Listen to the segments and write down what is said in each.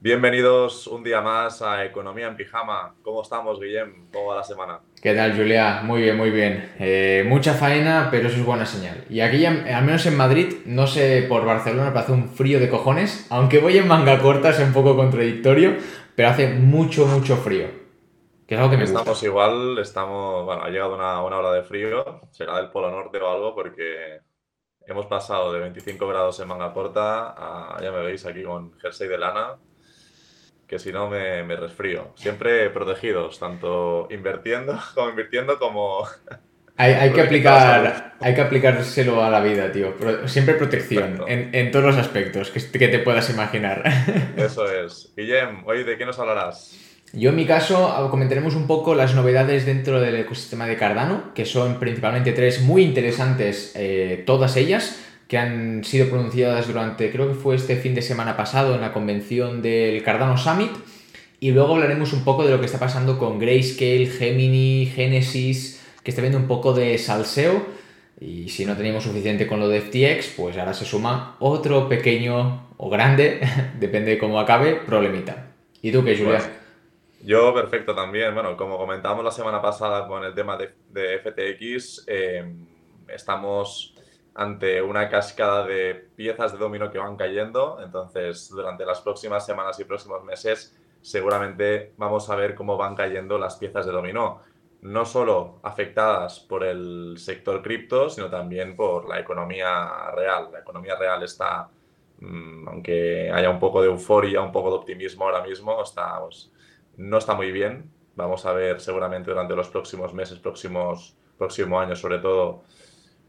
Bienvenidos un día más a Economía en Pijama. ¿Cómo estamos, Guillem? ¿Cómo va la semana? ¿Qué tal, Julia? Muy bien, muy bien. Eh, mucha faena, pero eso es buena señal. Y aquí, al menos en Madrid, no sé por Barcelona, pero hace un frío de cojones. Aunque voy en manga corta, es un poco contradictorio, pero hace mucho, mucho frío. Que es algo que me Estamos igual, estamos, bueno, ha llegado una, una hora de frío, será del Polo Norte o algo, porque hemos pasado de 25 grados en manga corta a, ya me veis aquí con jersey de lana, que si no me, me resfrío. Siempre protegidos, tanto invirtiendo como invirtiendo como... Hay, hay que aplicar, hay que aplicárselo a la vida, tío. Siempre protección, en, en, todos los aspectos que, que, te puedas imaginar. Eso es. Guillem, hoy de qué nos hablarás? Yo en mi caso comentaremos un poco las novedades dentro del ecosistema de Cardano, que son principalmente tres muy interesantes, eh, todas ellas que han sido pronunciadas durante, creo que fue este fin de semana pasado en la convención del Cardano Summit. Y luego hablaremos un poco de lo que está pasando con Grayscale, Gemini, Genesis, que está viendo un poco de salseo. Y si no teníamos suficiente con lo de FTX, pues ahora se suma otro pequeño o grande, depende de cómo acabe, problemita. ¿Y tú qué, Julia? Pues, yo perfecto también. Bueno, como comentábamos la semana pasada con el tema de, de FTX, eh, estamos ante una cascada de piezas de dominó que van cayendo. Entonces, durante las próximas semanas y próximos meses, seguramente vamos a ver cómo van cayendo las piezas de dominó. No solo afectadas por el sector cripto, sino también por la economía real. La economía real está, mm, aunque haya un poco de euforia, un poco de optimismo ahora mismo, pues, no está muy bien. Vamos a ver seguramente durante los próximos meses, próximos, próximo año sobre todo,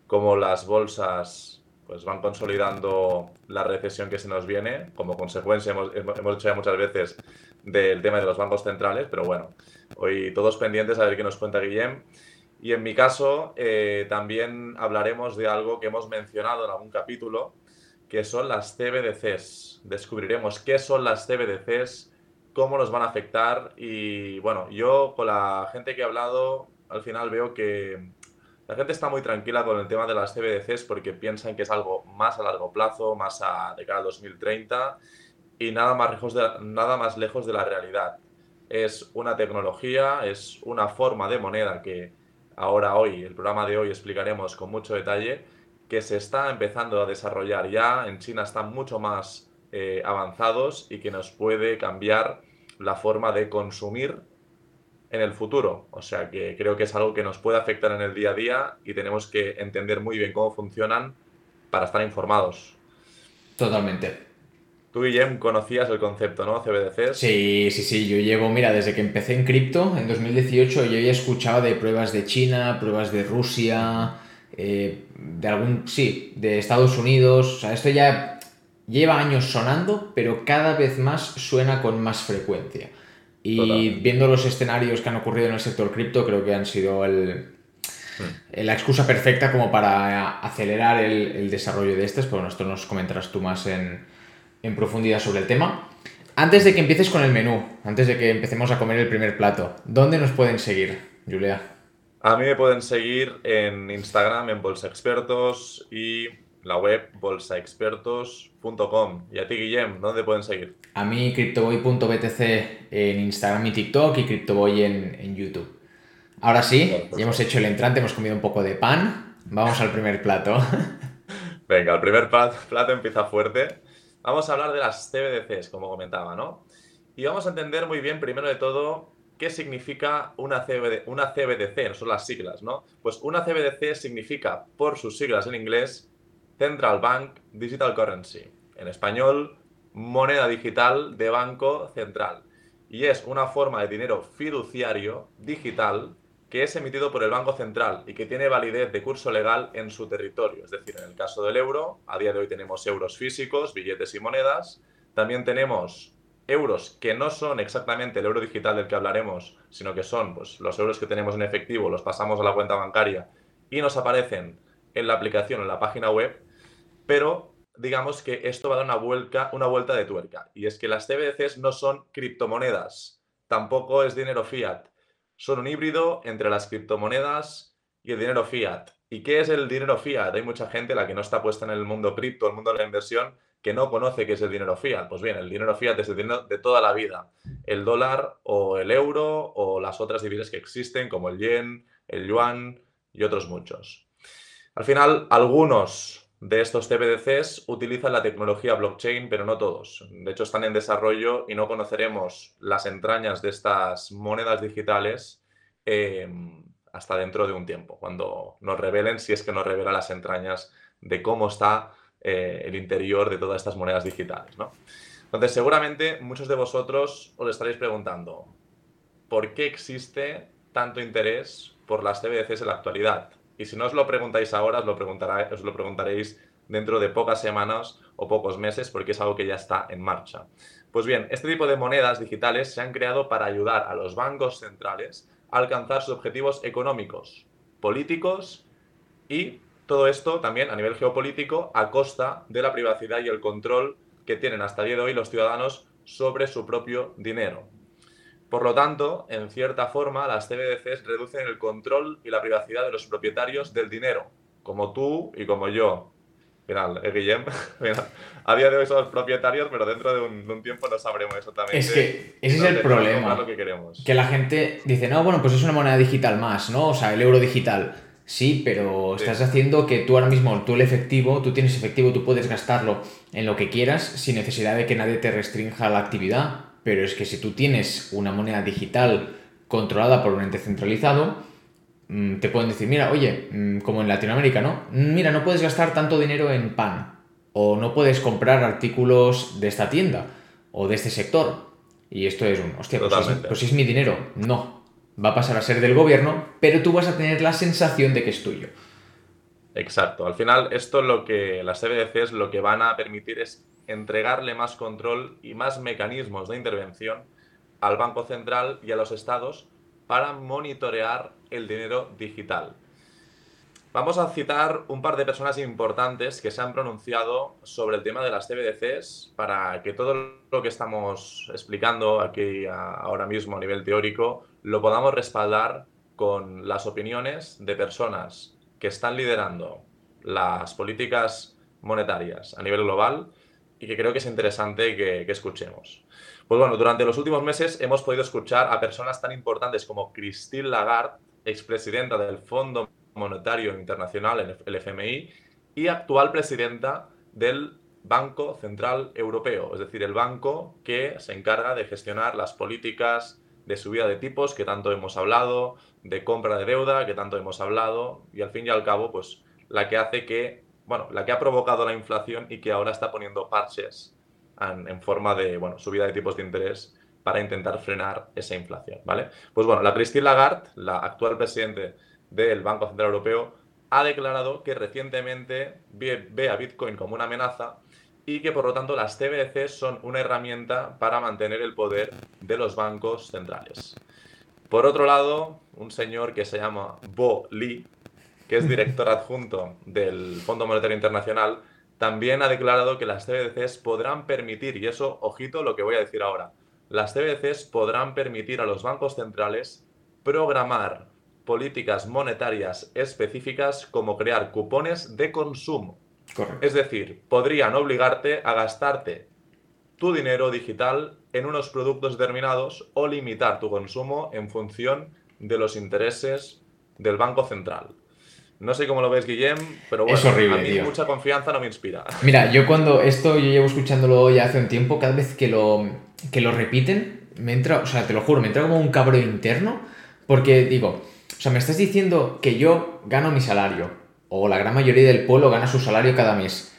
cómo las bolsas pues van consolidando la recesión que se nos viene, como consecuencia, hemos, hemos dicho ya muchas veces, del tema de los bancos centrales, pero bueno, hoy todos pendientes a ver qué nos cuenta Guillem. Y en mi caso, eh, también hablaremos de algo que hemos mencionado en algún capítulo, que son las CBDCs. Descubriremos qué son las CBDCs, cómo nos van a afectar y bueno, yo con la gente que he hablado, al final veo que la gente está muy tranquila con el tema de las CBDCs porque piensan que es algo más a largo plazo, más a, de cara al 2030 y nada más, lejos de, nada más lejos de la realidad. Es una tecnología, es una forma de moneda que ahora hoy, el programa de hoy explicaremos con mucho detalle, que se está empezando a desarrollar ya, en China están mucho más eh, avanzados y que nos puede cambiar la forma de consumir en el futuro. O sea que creo que es algo que nos puede afectar en el día a día y tenemos que entender muy bien cómo funcionan para estar informados. Totalmente. Tú, Guillem, conocías el concepto, ¿no? CBDCs. Sí, sí, sí. Yo llevo, mira, desde que empecé en cripto, en 2018, yo ya escuchaba de pruebas de China, pruebas de Rusia, eh, de algún, sí, de Estados Unidos. O sea, esto ya lleva años sonando, pero cada vez más suena con más frecuencia. Y viendo los escenarios que han ocurrido en el sector cripto, creo que han sido el, hmm. la excusa perfecta como para acelerar el, desarrollo de estas, pero esto nos comentarás tú más en, en, profundidad sobre el tema. Antes de que empieces con el menú, antes de que empecemos a comer el primer plato, ¿dónde nos pueden seguir, Julia? A mí me pueden seguir en Instagram, en Bolsa Expertos y la web bolsaexpertos.com. Y a ti, Guillem, ¿dónde pueden seguir? A mí, CryptoBoy.btc en Instagram y TikTok y CryptoBoy en, en YouTube. Ahora sí, ya hemos hecho el entrante, hemos comido un poco de pan. Vamos al primer plato. Venga, el primer plato empieza fuerte. Vamos a hablar de las CBDCs, como comentaba, ¿no? Y vamos a entender muy bien, primero de todo, qué significa una, CBD, una CBDC, no son las siglas, ¿no? Pues una CBDC significa, por sus siglas en inglés, Central Bank Digital Currency. En español, moneda digital de banco central. Y es una forma de dinero fiduciario digital que es emitido por el Banco Central y que tiene validez de curso legal en su territorio. Es decir, en el caso del euro, a día de hoy tenemos euros físicos, billetes y monedas. También tenemos euros que no son exactamente el euro digital del que hablaremos, sino que son pues, los euros que tenemos en efectivo, los pasamos a la cuenta bancaria y nos aparecen en la aplicación, en la página web pero digamos que esto va a dar una vuelta, una vuelta de tuerca. Y es que las CBDCs no son criptomonedas, tampoco es dinero fiat. Son un híbrido entre las criptomonedas y el dinero fiat. ¿Y qué es el dinero fiat? Hay mucha gente, la que no está puesta en el mundo cripto, el mundo de la inversión, que no conoce qué es el dinero fiat. Pues bien, el dinero fiat es el dinero de toda la vida. El dólar o el euro o las otras divisas que existen como el yen, el yuan y otros muchos. Al final, algunos de estos CBDCs utilizan la tecnología blockchain, pero no todos. De hecho, están en desarrollo y no conoceremos las entrañas de estas monedas digitales em, hasta dentro de un tiempo, cuando nos revelen, si es que nos revela las entrañas de cómo está eh, el interior de todas estas monedas digitales. ¿no? Entonces, seguramente muchos de vosotros os estaréis preguntando, ¿por qué existe tanto interés por las CBDCs en la actualidad? Y si no os lo preguntáis ahora, os lo, os lo preguntaréis dentro de pocas semanas o pocos meses porque es algo que ya está en marcha. Pues bien, este tipo de monedas digitales se han creado para ayudar a los bancos centrales a alcanzar sus objetivos económicos, políticos y todo esto también a nivel geopolítico a costa de la privacidad y el control que tienen hasta el día de hoy los ciudadanos sobre su propio dinero. Por lo tanto, en cierta forma, las CBDCs reducen el control y la privacidad de los propietarios del dinero, como tú y como yo. Final, ¿eh, Guillem? a día de hoy somos propietarios, pero dentro de un, tiempo no sabremos exactamente. Es que ese es el problema. que, queremos. que la gente dice, no, bueno, pues es una moneda digital más, ¿no? O sea, el euro digital. Sí, pero estás haciendo que tú ahora mismo, tú el efectivo, tú tienes efectivo, tú puedes gastarlo en lo que quieras sin necesidad de que nadie te restrinja la actividad. Pero es que si tú tienes una moneda digital controlada por un ente centralizado, mm, te pueden decir, mira, oye, mm, como en Latinoamérica, ¿no? Mm, mira, no puedes gastar tanto dinero en pan. O no puedes comprar artículos de esta tienda o de este sector. Y esto es un, hostia, pues, pues si es mi dinero. No, va a pasar a ser del gobierno, pero tú vas a tener la sensación de que es tuyo. Exacto. Al final, esto lo que las CBDCs lo que van a permitir es entregarle más control y más mecanismos de intervención al Banco Central y a los estados para monitorear el dinero digital. Vamos a citar un par de personas importantes que se han pronunciado sobre el tema de las CBDCs para que todo lo que estamos explicando aquí ahora mismo a nivel teórico lo podamos respaldar con las opiniones de personas que están liderando las políticas monetarias a nivel global y que creo que es interesante que, escuchemos. Pues bueno, durante los últimos meses hemos podido escuchar a personas tan importantes como Christine Lagarde, expresidenta del Fondo Monetario Internacional, el FMI, y actual presidenta del Banco Central Europeo, es decir, el banco que se encarga de gestionar las políticas de subida de tipos que tanto hemos hablado, de compra de deuda que tanto hemos hablado, y al fin y al cabo, pues la que hace que, bueno, la que ha provocado la inflación y que ahora está poniendo parches en, en forma de, bueno, subida de tipos de interés para intentar frenar esa inflación, ¿vale? Pues bueno, la Christine Lagarde, la actual presidente del Banco Central Europeo ha declarado que recientemente ve, a Bitcoin como una amenaza y que por lo tanto las CBDC son una herramienta para mantener el poder de los bancos centrales. Por otro lado, un señor que se llama Bo Lee, que es director adjunto del Fondo Monetario Internacional, también ha declarado que las CBDCs podrán permitir, y eso, ojito lo que voy a decir ahora, las CBDCs podrán permitir a los bancos centrales programar políticas monetarias específicas como crear cupones de consumo. Es decir, podrían obligarte a gastarte tu dinero digital en unos productos determinados o limitar tu consumo en función de los intereses del Banco Central. No sé cómo lo ves, Guillem, pero bueno, a mí mucha confianza no me inspira. Mira, yo cuando esto, yo llevo escuchándolo ya hace un tiempo, cada vez que lo, que lo repiten, me entra, o sea, te lo juro, me entra como un cabreo interno, porque digo, o sea, me estás diciendo que yo gano mi salario, o la gran mayoría del pueblo gana su salario cada mes.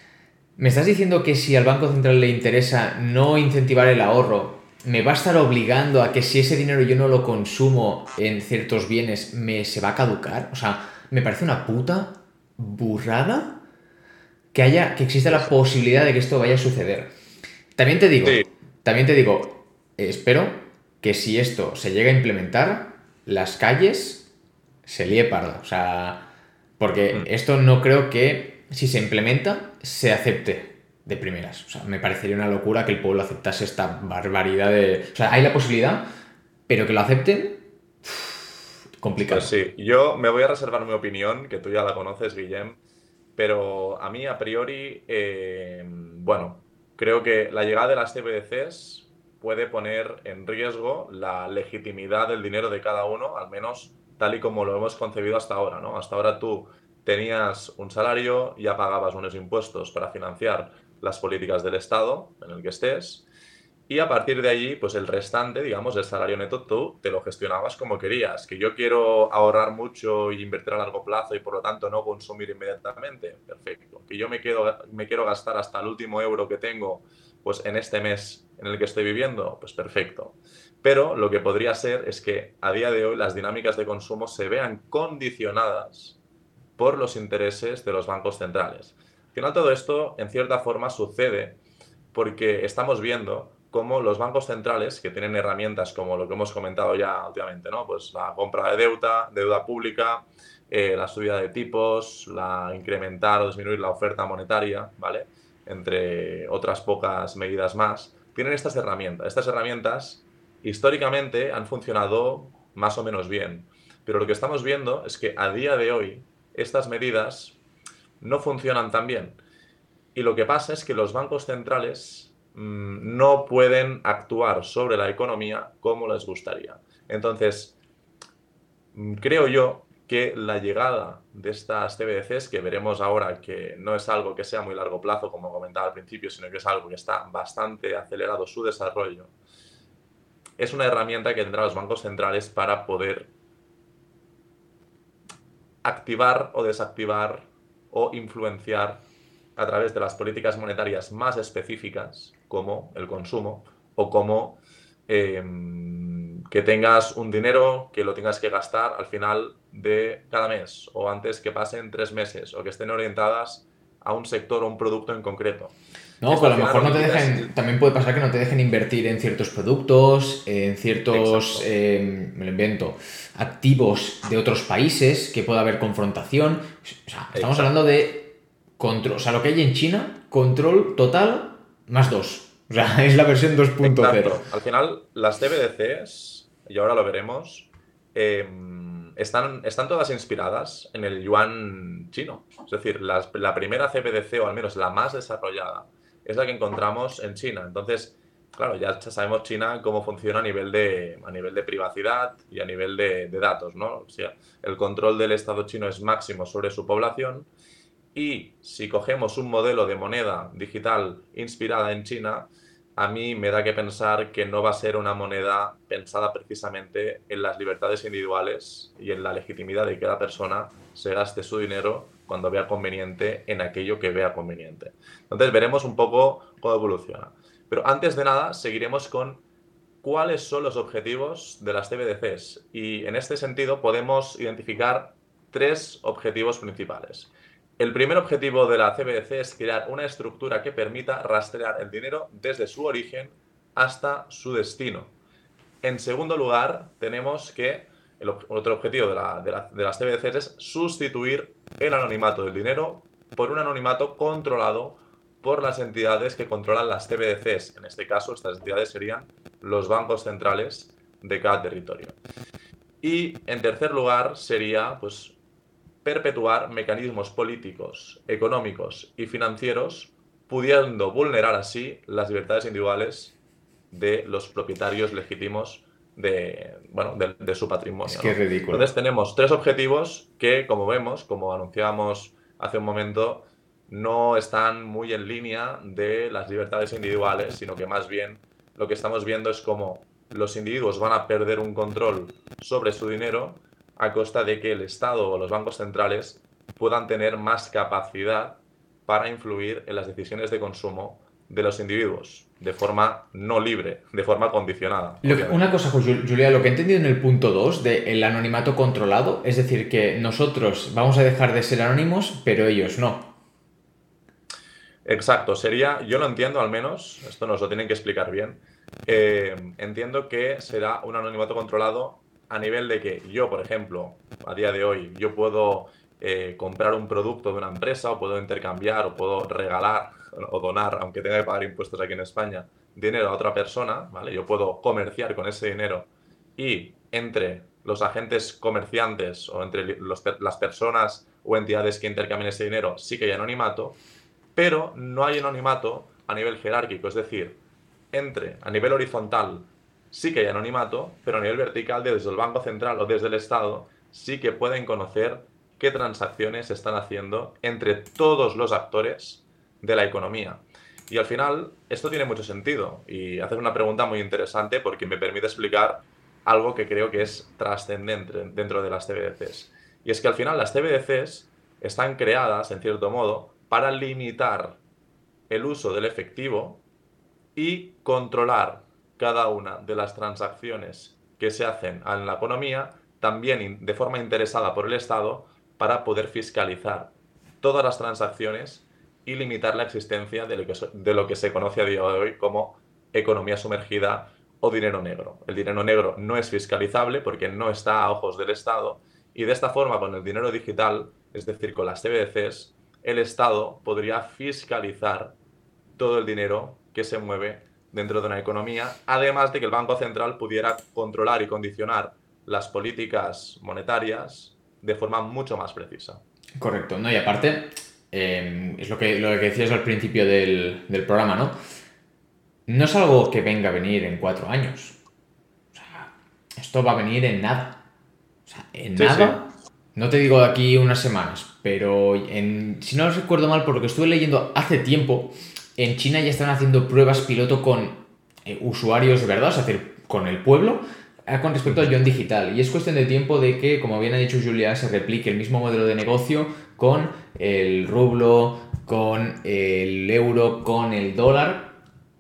¿Me estás diciendo que si al Banco Central le interesa no incentivar el ahorro, me va a estar obligando a que si ese dinero yo no lo consumo en ciertos bienes, me se va a caducar? O sea, me parece una puta burrada que haya, que exista la posibilidad de que esto vaya a suceder. También te digo, también te digo, espero que si esto se llega a implementar, las calles se líe parda. O sea, porque mm. esto no creo que si se implementa se acepte de primeras. O sea, me parecería una locura que el pueblo aceptase esta barbaridad de... O sea, hay la posibilidad, pero que lo acepten, complicado. Pues sí, yo me voy a reservar mi opinión, que tú ya la conoces, Guillem, pero a mí a priori, eh, bueno, creo que la llegada de las CBDCs puede poner en riesgo la legitimidad del dinero de cada uno, al menos tal y como lo hemos concebido hasta ahora, ¿no? Hasta ahora tú tenías un salario, ya pagabas unos impuestos para financiar las políticas del Estado en el que estés, y a partir de allí, pues el restante, digamos, el salario neto, tú te lo gestionabas como querías. Que yo quiero ahorrar mucho y invertir a largo plazo y por lo tanto no consumir inmediatamente, perfecto. Que yo me, me quiero gastar hasta el último euro que tengo, pues en este mes en el que estoy viviendo, pues perfecto. Pero lo que podría ser es que a día de hoy las dinámicas de consumo se vean condicionadas por los intereses de los bancos centrales. Al final todo esto, en cierta forma, sucede porque estamos viendo como los bancos centrales, que tienen herramientas como lo que hemos comentado ya últimamente, ¿no? Pues la compra de deuda, deuda pública, eh, la subida de tipos, la incrementar o disminuir la oferta monetaria, ¿vale? Entre otras pocas medidas más, tienen estas herramientas. Estas herramientas históricamente han funcionado más o menos bien, pero lo que estamos viendo es que a día de hoy estas medidas no funcionan tan bien. Y lo que pasa es que los bancos centrales Mm, no pueden actuar sobre la economía como les gustaría. Entonces, mm, creo yo que la llegada de estas CBDCs, que veremos ahora que no es algo que sea muy largo plazo, como comentaba al principio, sino que es algo que está bastante acelerado su desarrollo, es una herramienta que tendrán los bancos centrales para poder activar o desactivar o influenciar a través de las políticas monetarias más específicas como el consumo o como em, que tengas un dinero que lo tengas que gastar al final de cada mes o antes que pasen tres meses o que estén orientadas a un sector o un producto en concreto. No, pues a lo mejor no te dejen, también puede pasar que no te dejen invertir en ciertos productos, en ciertos, em, me lo invento, activos de otros países, que pueda haber confrontación. O sea, estamos hablando de control, o sea, lo que hay en China, control total más 2. O sea, es la versión 2.0. Al final, las CBDCs, y ahora lo veremos, em, están, están todas inspiradas en el yuan chino. Es decir, la primera CBDC, o al menos la más desarrollada, es la que encontramos en China. Entonces, claro, ya sabemos China cómo funciona a nivel de, a nivel de privacidad y a nivel de, datos, ¿no? O el control del Estado chino es máximo sobre su población y si cogemos un modelo de moneda digital inspirada en China, a mí me da que pensar que no va a ser una moneda pensada precisamente en las libertades individuales y en la legitimidad de que cada persona se gaste su dinero cuando vea conveniente en aquello que vea conveniente. Entonces veremos un poco cómo evoluciona. Pero antes de nada, seguiremos con cuáles son los objetivos de las CBDCs. Y en este sentido podemos identificar tres objetivos principales. El primer objetivo de la CBDC es crear una estructura que permita rastrear el dinero desde su origen hasta su destino. En segundo lugar, tenemos que el otro objetivo de, las CBDCs es sustituir el anonimato del dinero por un anonimato controlado por las entidades que controlan las CBDCs. En este caso, estas entidades serían los bancos centrales de cada territorio. Y en tercer lugar sería pues, perpetuar mecanismos políticos, económicos y financieros, pudiendo vulnerar así las libertades individuales de los propietarios legítimos de, bueno, de, su patrimonio. Es que es ridículo. Entonces tenemos tres objetivos que, como vemos, como anunciábamos hace un momento, no están muy en línea de las libertades individuales, sino que más bien lo que estamos viendo es cómo los individuos van a perder un control sobre su dinero a costa de que el Estado o los bancos centrales puedan tener más capacidad para influir en las decisiones de consumo de los individuos de forma no libre, de forma condicionada. una cosa, Julia, lo que he entendido en el punto 2 del anonimato controlado, es decir, que nosotros vamos a dejar de ser anónimos, pero ellos no. Exacto, sería, yo lo entiendo al menos, esto nos lo tienen que explicar bien, eh, entiendo que será un anonimato controlado a nivel de que yo, por ejemplo, a día de hoy, yo puedo eh, comprar un producto de una empresa o puedo intercambiar o puedo regalar o donar, aunque tenga que pagar impuestos aquí en España, dinero a otra persona, ¿vale? Yo puedo comerciar con ese dinero y entre los agentes comerciantes o entre las personas o entidades que intercambian ese dinero sí que hay anonimato, pero no hay anonimato a nivel jerárquico, es decir, entre a nivel horizontal sí que hay anonimato, pero a nivel vertical desde el Banco Central o desde el Estado sí que pueden conocer qué transacciones se están haciendo entre todos los actores de la economía. Y al final, esto tiene mucho sentido y haces una pregunta muy interesante porque me permite explicar algo que creo que es trascendente dentro de las CBDCs. Y es que al final las CBDCs están creadas, en cierto modo, para limitar el uso del efectivo y controlar cada una de las transacciones que se hacen en la economía, también de forma interesada por el Estado, para poder fiscalizar todas las transacciones y limitar la existencia de lo que, de lo que se conoce a día de hoy como economía sumergida o dinero negro. El dinero negro no es fiscalizable porque no está a ojos del Estado y de esta forma con el dinero digital, es decir, con las CBDCs, el Estado podría fiscalizar todo el dinero que se mueve dentro de una economía, además de que el Banco Central pudiera controlar y condicionar las políticas monetarias de forma mucho más precisa. Correcto, ¿no? Y aparte, em, es lo que, lo que decías al principio del, del, programa, ¿no? No es algo que venga a venir en cuatro años. O sea, esto va a venir en nada. O sea, en nada. No te digo de aquí unas semanas, pero en, si no recuerdo mal, por lo que estuve leyendo hace tiempo, en China ya están haciendo pruebas piloto con eh, usuarios de verdad, es decir, con el pueblo, eh, con respecto al yuan digital. Y es cuestión de tiempo de que, como bien ha dicho Julia, se replique el mismo modelo de negocio con el rublo, con el euro, con el dólar.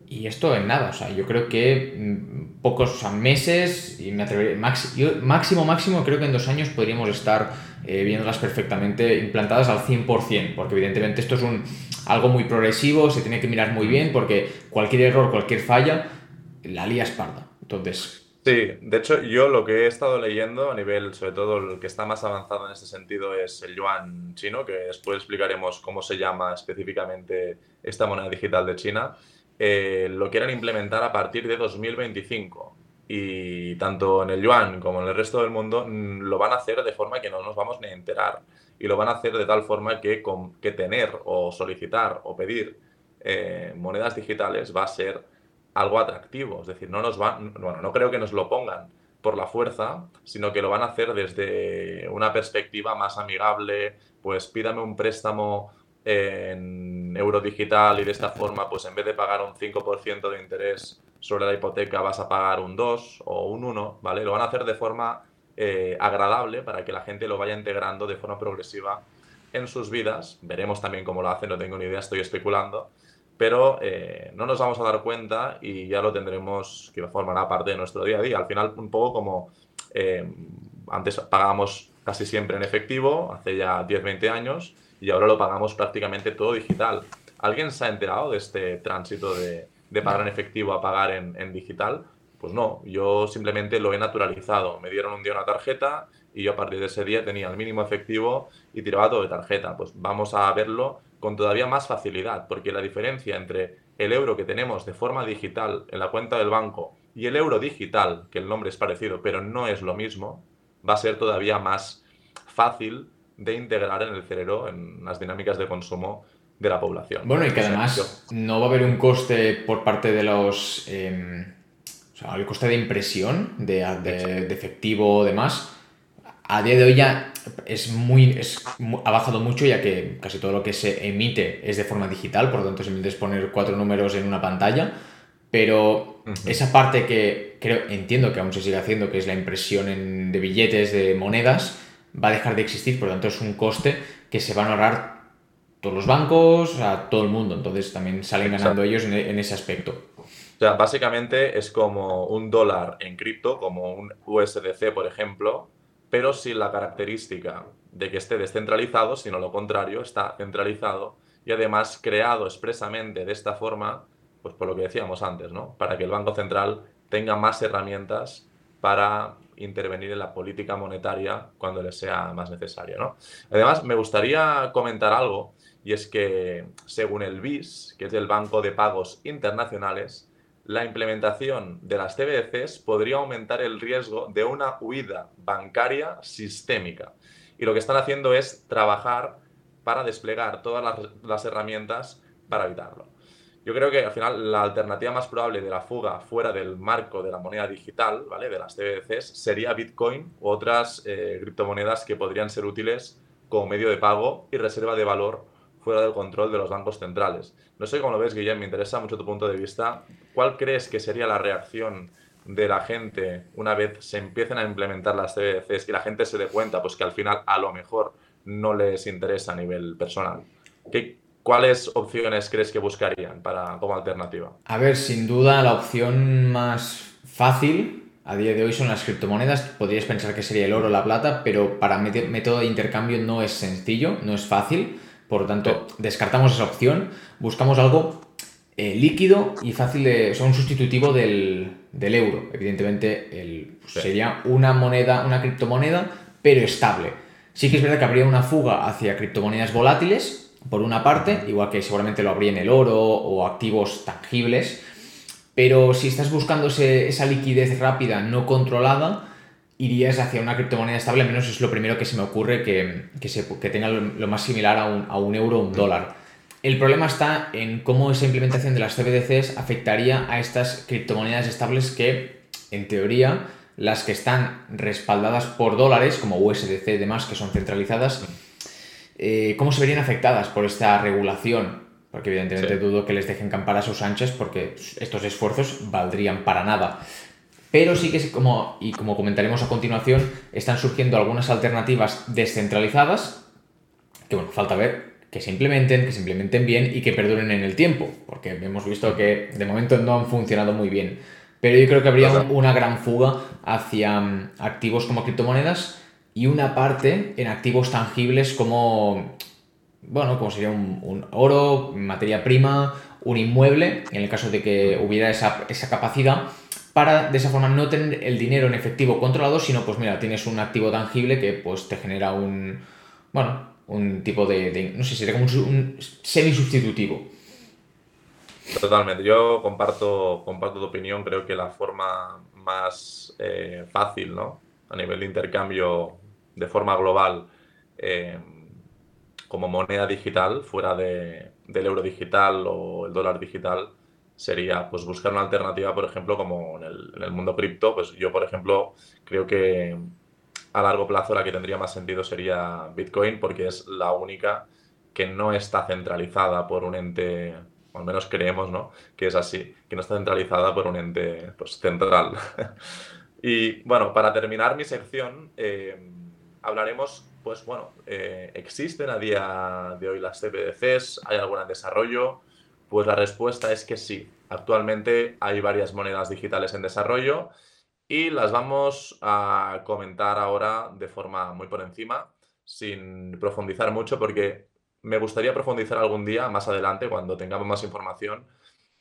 Y esto en nada, o sea, yo creo que mm, pocos meses, y me atreveré, máximo, máximo, creo que en dos años podríamos estar eh, viéndolas perfectamente implantadas al 100%, porque evidentemente esto es un, algo muy progresivo, se tiene que mirar muy bien, porque cualquier error, cualquier falla, la lía parda. Entonces... Sí, de hecho yo lo que he estado leyendo a nivel, sobre todo el que está más avanzado en este sentido es el yuan chino, que después explicaremos cómo se llama específicamente esta moneda digital de China, eh, lo quieren implementar a partir de 2025 y tanto en el yuan como en el resto del mundo mm, lo van a hacer de forma que no nos vamos ni a enterar y lo van a hacer de tal forma que, que tener o solicitar o pedir eh, monedas digitales va a ser algo atractivo, es decir, no nos van, bueno, no creo que nos lo pongan por la fuerza, sino que lo van a hacer desde una perspectiva más amigable, pues pídame un préstamo en euro digital y de esta forma, pues en vez de pagar un 5% de interés sobre la hipoteca vas a pagar un 2 o un 1, ¿vale? Lo van a hacer de forma eh, agradable para que la gente lo vaya integrando de forma progresiva en sus vidas. Veremos también cómo lo hacen, no tengo ni idea, estoy especulando. Pero eh, no nos vamos a dar cuenta y ya lo tendremos que formará parte de nuestro día a día. Al final, un poco como eh, antes pagábamos casi siempre en efectivo, hace ya 10-20 años, y ahora lo pagamos prácticamente todo digital. ¿Alguien se ha enterado de este tránsito de, de pagar en efectivo a pagar en, digital, pues no, yo simplemente lo he naturalizado. Me dieron un día una tarjeta y yo a partir de ese día tenía el mínimo efectivo y tiraba todo de tarjeta. Pues vamos a verlo con todavía más facilidad, porque la diferencia entre el euro que tenemos de forma digital en la cuenta del banco y el euro digital, que el nombre es parecido, pero no es lo mismo, va a ser todavía más fácil de integrar en el cerebro, en las dinámicas de consumo de la población. Bueno, y que además no va a haber un coste por parte de los... Em, o sea, el coste de impresión de, efectivo o demás, a día de hoy ya es muy, ha bajado mucho ya que casi todo lo que se emite es de forma digital, por lo tanto simplemente es poner cuatro números en una pantalla, pero esa parte que creo, entiendo que aún se sigue haciendo, que es la impresión de billetes, de monedas, va a dejar de existir, por lo tanto es un coste que se van a ahorrar todos los bancos, a todo el mundo. Entonces también salen ganando ellos en, ese aspecto. O sea, básicamente es como un dólar en cripto, como un USDC, por ejemplo, pero sin la característica de que esté descentralizado, sino lo contrario, está centralizado y además creado expresamente de esta forma, pues por lo que decíamos antes, ¿no? Para que el Banco Central tenga más herramientas para intervenir en la política monetaria cuando le sea más necesario. ¿no? Además, me gustaría comentar algo y es que, según el BIS, que es el Banco de Pagos Internacionales, la implementación de las CBDCs podría aumentar el riesgo de una huida bancaria sistémica. Y lo que están haciendo es trabajar para desplegar todas las, herramientas para evitarlo. Yo creo que al final la alternativa más probable de la fuga fuera del marco de la moneda digital, ¿vale? De las CBDCs, sería Bitcoin u otras eh, criptomonedas que podrían ser útiles como medio de pago y reserva de valor fuera del control de los bancos centrales. No sé cómo lo ves, Guillem, me interesa mucho tu punto de vista. ¿Cuál crees que sería la reacción de la gente una vez se empiecen a implementar las CBDCs y la gente se dé cuenta pues que al final a lo mejor no les interesa a nivel personal? ¿Qué, ¿Cuáles opciones crees que buscarían para, como alternativa? A ver, sin duda la opción más fácil a día de hoy son las criptomonedas. Podrías pensar que sería el oro o la plata, pero para método de intercambio no es sencillo, no es fácil. Por lo tanto, descartamos esa opción. Buscamos algo eh, líquido y fácil de. O un sustitutivo del, euro. Evidentemente, el, sería una moneda, una criptomoneda, pero estable. Sí que es verdad que habría una fuga hacia criptomonedas volátiles, por una parte, igual que seguramente lo habría en el oro o activos tangibles, pero si estás buscando esa liquidez rápida no controlada, irías hacia una criptomoneda estable, al menos es lo primero que se me ocurre que, que, tenga lo, más similar a un, a un euro o un dólar. El problema está en cómo esa implementación de las CBDCs afectaría a estas criptomonedas estables que, en teoría, las que están respaldadas por dólares, como USDC y demás, que son centralizadas, eh, ¿cómo se verían afectadas por esta regulación? Porque evidentemente dudo que les dejen campar a sus anchas porque estos esfuerzos valdrían para nada. Pero sí que, como, y como comentaremos a continuación, están surgiendo algunas alternativas descentralizadas que, bueno, falta ver que se implementen, que se implementen bien y que perduren en el tiempo, porque hemos visto que de momento no han funcionado muy bien. Pero yo creo que habría una gran fuga hacia mm, activos como criptomonedas y una parte en activos tangibles como, bueno, como sería un, oro, materia prima, un inmueble, en el caso de que hubiera esa, capacidad, para de esa forma no tener el dinero en efectivo controlado, sino pues mira, tienes un activo tangible que pues te genera un, bueno, un tipo de, no sé, sería como un, semi-sustitutivo. Totalmente, yo comparto, comparto tu opinión, creo que la forma más eh, fácil, ¿no? A nivel de intercambio de forma global eh, como moneda digital, fuera de, del euro digital o el dólar digital, sería pues buscar una alternativa, por ejemplo, como en el, mundo cripto, pues yo, por ejemplo, creo que a largo plazo la que tendría más sentido sería Bitcoin porque es la única que no está centralizada por un ente, al menos creemos, ¿no? Que es así, que no está centralizada por un ente pues, central. y bueno, para terminar mi sección, eh, hablaremos, pues bueno, eh, ¿existen a día de hoy las CBDCs? ¿Hay alguna en desarrollo? Pues la respuesta es que sí. Actualmente hay varias monedas digitales en desarrollo y las vamos a comentar ahora de forma muy por encima, sin profundizar mucho, porque me gustaría profundizar algún día más adelante, cuando tengamos más información,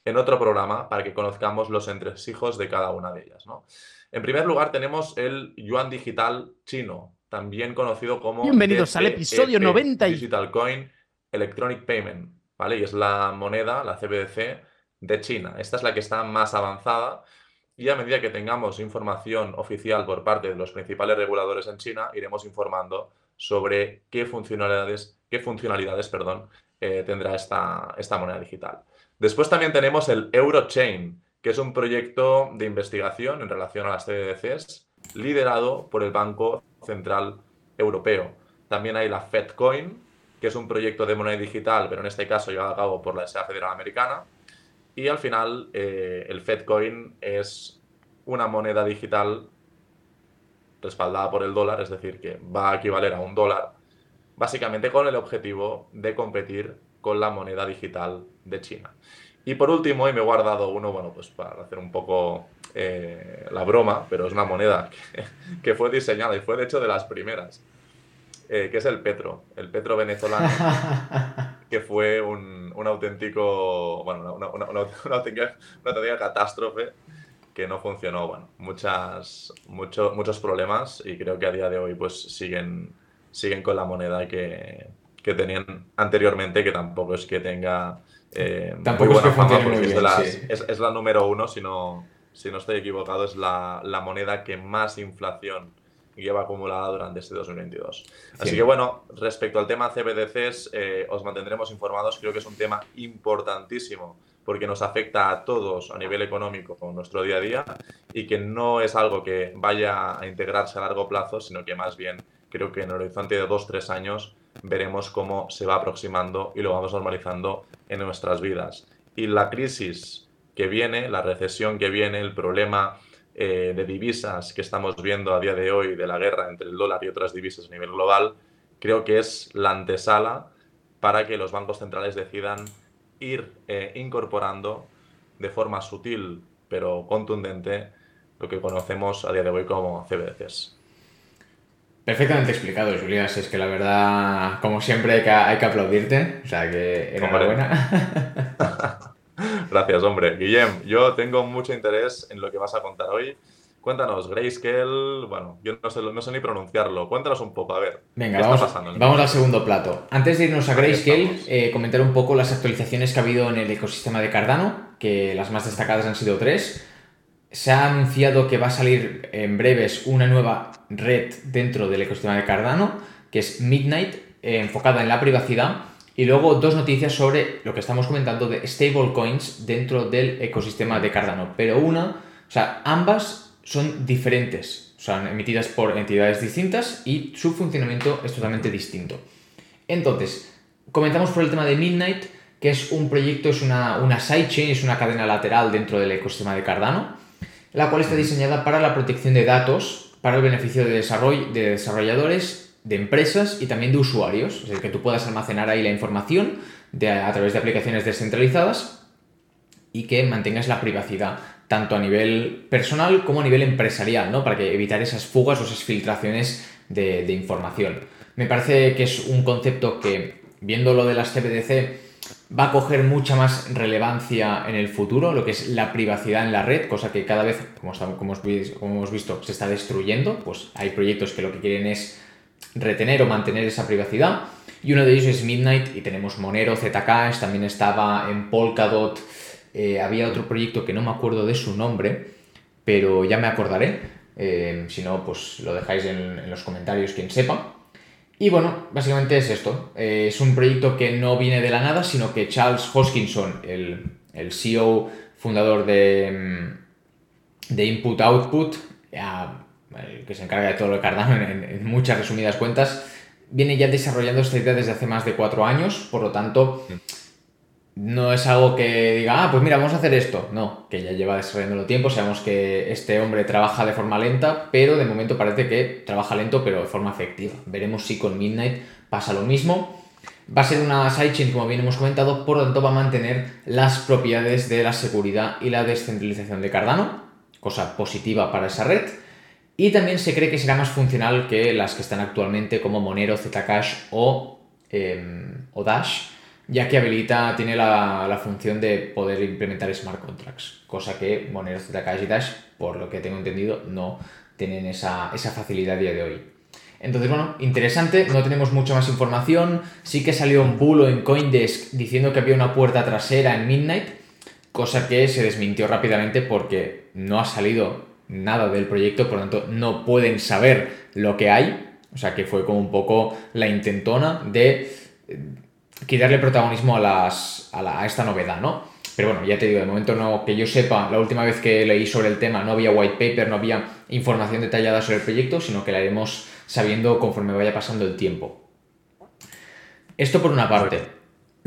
en otro programa para que conozcamos los entresijos de cada una de ellas. ¿no? En primer lugar tenemos el yuan digital chino, también conocido como Bienvenidos al episodio 90 Digital Coin Electronic Payment, ¿vale? Y es la moneda, la CBDC de China. Esta es la que está más avanzada y a medida que tengamos información oficial por parte de los principales reguladores en China, iremos informando sobre qué funcionalidades, qué funcionalidades perdón, eh, tendrá esta, esta moneda digital. Después también tenemos el Eurochain, que es un proyecto de investigación en relación a las CBDCs liderado por el Banco Central Europeo. También hay la FedCoin, que es un proyecto de moneda digital, pero en este caso llevado a cabo por la SA Federal Americana. Y al final, eh, el FedCoin es una moneda digital respaldada por el dólar, es decir, que va a equivaler a un dólar, básicamente con el objetivo de competir con la moneda digital de China. Y por último, y me he guardado uno, bueno, pues para hacer un poco eh, la broma, pero es una moneda que, fue diseñada y fue de hecho de las primeras, eh, que es el petro, el petro venezolano, que fue un, auténtico, bueno, una, auténtica, catástrofe que no funcionó, bueno, muchas, muchos problemas y creo que a día de hoy pues siguen, siguen con la moneda que, que tenían anteriormente, que tampoco es que tenga eh, tampoco buena fama porque es, es, la número uno, si no, si no estoy equivocado, es la, moneda que más inflación lleva acumulada durante este 2022. Así que bueno, respecto al tema CBDCs, eh, os mantendremos informados. Creo que es un tema importantísimo porque nos afecta a todos a nivel económico con nuestro día a día y que no es algo que vaya a integrarse a largo plazo, sino que más bien creo que en el horizonte de dos, tres años veremos cómo se va aproximando y lo vamos normalizando en nuestras vidas. Y la crisis que viene, la recesión que viene, el problema eh, de divisas que estamos viendo a día de hoy, de la guerra entre el dólar y otras divisas a nivel global, creo que es la antesala para que los bancos centrales decidan ir eh, incorporando de forma sutil pero contundente lo que conocemos a día de hoy como CBDCs. Perfectamente explicado, Julián. Es que la verdad, como siempre, hay que, hay que aplaudirte. O sea que enhorabuena. Gracias, hombre. Guillem, yo tengo mucho interés en lo que vas a contar hoy. Cuéntanos, Grayscale, bueno, yo no sé, no sé ni pronunciarlo. Cuéntanos un poco, a ver. Venga, vamos, vamos al segundo plato. Antes de irnos a Grayscale, eh, comentar un poco las actualizaciones que ha habido en el ecosistema de Cardano, que las más destacadas han sido tres. Se ha anunciado que va a salir en breves una nueva red dentro del ecosistema de Cardano, que es Midnight, eh, enfocada en la privacidad. Y luego dos noticias sobre lo que estamos comentando de stablecoins dentro del ecosistema de Cardano. Pero una, o sea, ambas son diferentes, son emitidas por entidades distintas y su funcionamiento es totalmente distinto. Entonces, comentamos por el tema de Midnight, que es un proyecto, es una, una sidechain, es una cadena lateral dentro del ecosistema de Cardano, la cual está diseñada para la protección de datos, para el beneficio de, de desarrolladores, de empresas y también de usuarios, es decir, que tú puedas almacenar ahí la información a través de aplicaciones descentralizadas y que mantengas la privacidad tanto a nivel personal como a nivel empresarial, ¿no? Para que evitar esas fugas o esas filtraciones de, información. Me parece que es un concepto que, viendo lo de las CBDC, va a coger mucha más relevancia en el futuro, lo que es la privacidad en la red, cosa que cada vez, como, como, hemos visto, se está destruyendo. Pues hay proyectos que lo que quieren es retener o mantener esa privacidad. Y uno de ellos es Midnight y tenemos Monero, Zcash, también estaba en Polkadot, eh, había otro proyecto que no me acuerdo de su nombre, pero ya me acordaré. Eh, si no, pues lo dejáis en, los comentarios quien sepa. Y bueno, básicamente es esto. Eh, es un proyecto que no viene de la nada, sino que Charles Hoskinson, el, el CEO fundador de, mm, de Input Output, que se encarga de todo lo de Cardano en, en, muchas resumidas cuentas, viene ya desarrollando esta idea desde hace más de cuatro años, por lo tanto, no es algo que diga, ah, pues mira, vamos a hacer esto. No, que ya lleva desarrollándolo tiempo, sabemos que este hombre trabaja de forma lenta, pero de momento parece que trabaja lento, pero de forma efectiva. Veremos si con Midnight pasa lo mismo. Va a ser una sidechain, como bien hemos comentado, por lo tanto va a mantener las propiedades de la seguridad y la descentralización de Cardano, cosa positiva para esa red. Y también se cree que será más funcional que las que están actualmente como Monero, Zcash o, em, o Dash ya que habilita, tiene la, función de poder implementar smart contracts, cosa que Monero, Zcash y Dash, por lo que tengo entendido, no tienen esa, facilidad a día de hoy. Entonces, bueno, interesante, no tenemos mucha más información. Sí que salió un bulo en Coindesk diciendo que había una puerta trasera en Midnight, cosa que se desmintió rápidamente porque no ha salido nada del proyecto, por lo tanto no pueden saber lo que hay. O sea que fue como un poco la intentona de quitarle protagonismo a, las, a, esta novedad, ¿no? Pero bueno, ya te digo, de momento no, que yo sepa, la última vez que leí sobre el tema no había white paper, no había información detallada sobre el proyecto, sino que la iremos sabiendo conforme vaya pasando el tiempo. Esto por una parte.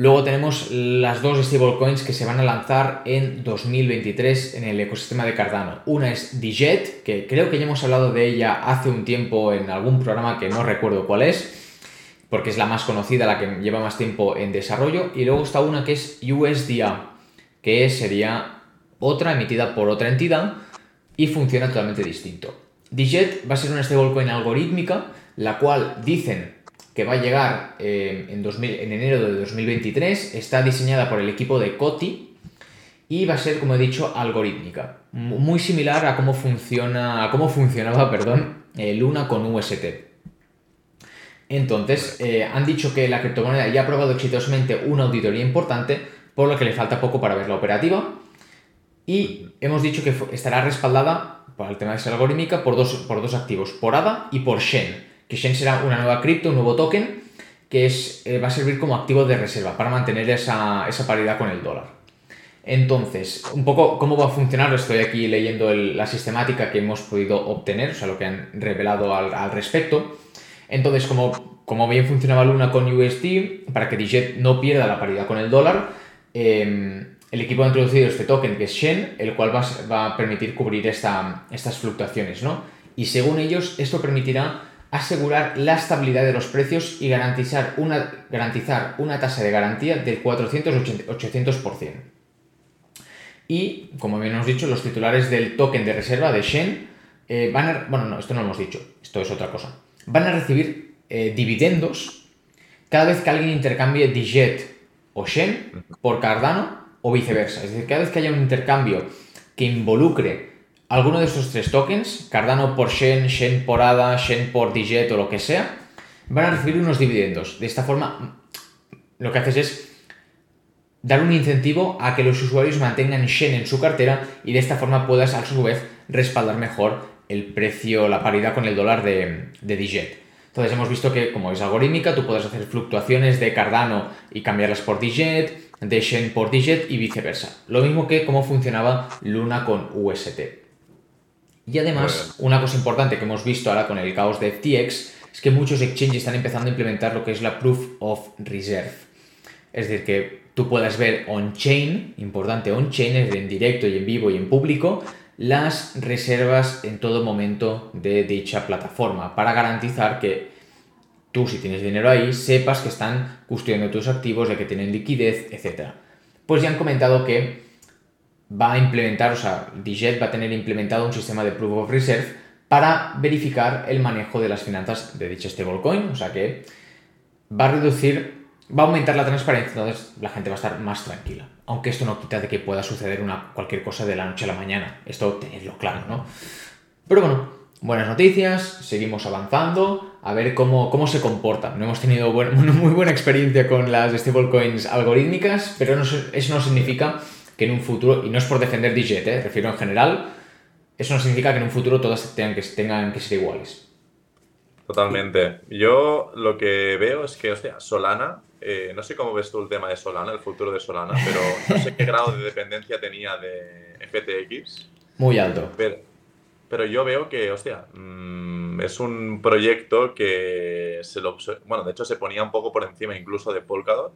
Luego tenemos las dos stablecoins que se van a lanzar en 2023 en el ecosistema de Cardano. Una es Dijet, que creo que ya hemos hablado de ella hace un tiempo en algún programa que no recuerdo cuál es porque es la más conocida, la que lleva más tiempo en desarrollo. Y luego está una que es USDA, que sería otra emitida por otra entidad y funciona totalmente distinto. Dijet va a ser una stablecoin algorítmica, la cual dicen que va a llegar eh, en, en enero de 2023, está diseñada por el equipo de Coti y va a ser, como he dicho, algorítmica. Muy similar a cómo, funciona, a cómo funcionaba perdón, Luna con UST. Entonces, eh, han dicho que la criptomoneda ya ha probado exitosamente una auditoría importante, por lo que le falta poco para ver la operativa. Y hemos dicho que estará respaldada, por el tema de ser algorítmica, por dos, por dos activos, por ADA y por Shen. Que Shen será una nueva cripto, un nuevo token, que es, eh, va a servir como activo de reserva para mantener esa, paridad con el dólar. Entonces, un poco cómo va a funcionar, estoy aquí leyendo la sistemática que hemos podido obtener, o sea, lo que han revelado al, respecto. Entonces, como, como, bien funcionaba Luna con USD, para que Dijet no pierda la paridad con el dólar, em, el equipo ha introducido este token que es Shen, el cual va, a permitir cubrir estas fluctuaciones, ¿no? Y según ellos, esto permitirá asegurar la estabilidad de los precios y garantizar una, garantizar una tasa de garantía del 400-800%. Y, como bien hemos dicho, los titulares del token de reserva de Shen eh, van a... Bueno, no, esto no lo hemos dicho, esto es otra cosa. Van a recibir eh, dividendos cada vez que alguien intercambie Dijet o Shen por Cardano o viceversa. Es decir, cada vez que haya un intercambio que involucre alguno de estos tres tokens, Cardano por Shen, Shen por ADA, Shen por Dijet o lo que sea, van a recibir unos dividendos. De esta forma, lo que haces es dar un incentivo a que los usuarios mantengan Shen en su cartera y de esta forma puedas a su vez respaldar mejor el precio, la paridad con el dólar de, de. Entonces hemos visto que como es algorítmica, tú puedes hacer fluctuaciones de Cardano y cambiarlas por Dijet, de Shen por Dijet y viceversa. Lo mismo que cómo funcionaba Luna con UST. Y además, una cosa importante que hemos visto ahora con el caos de FTX es que muchos exchanges están empezando a implementar lo que es la Proof of Reserve. Es decir, que tú puedas ver on-chain, importante on-chain, es en directo y en vivo y en público, las reservas en todo momento de dicha plataforma para garantizar que tú si tienes dinero ahí sepas que están custodiando tus activos, de que tienen liquidez, etc. Pues ya han comentado que va a implementar, o sea, Dijet va a tener implementado un sistema de Proof of Reserve para verificar el manejo de las finanzas de dicha stablecoin, o sea que va a reducir va a aumentar la transparencia, entonces la gente va a estar más tranquila. Aunque esto no quita de que pueda suceder una, cualquier cosa de la noche a la mañana. Esto tenerlo claro, ¿no? Pero bueno, buenas noticias, seguimos avanzando, a ver cómo, cómo se comporta. No hemos tenido muy buena experiencia con las stablecoins algorítmicas, pero eso no significa que en un futuro, y no es por defender Digit, ¿eh? refiero en general, eso no significa que en un futuro todas tengan que, tengan que ser iguales. Totalmente. Yo lo que veo es que, hostia, Solana eh, no sé cómo ves tú el tema de Solana, el futuro de Solana, pero no sé qué grado de dependencia tenía de FTX. Muy alto. Pero, yo veo que, hostia, mm, es un proyecto que se lo. Bueno, de hecho se ponía un poco por encima incluso de Polkadot.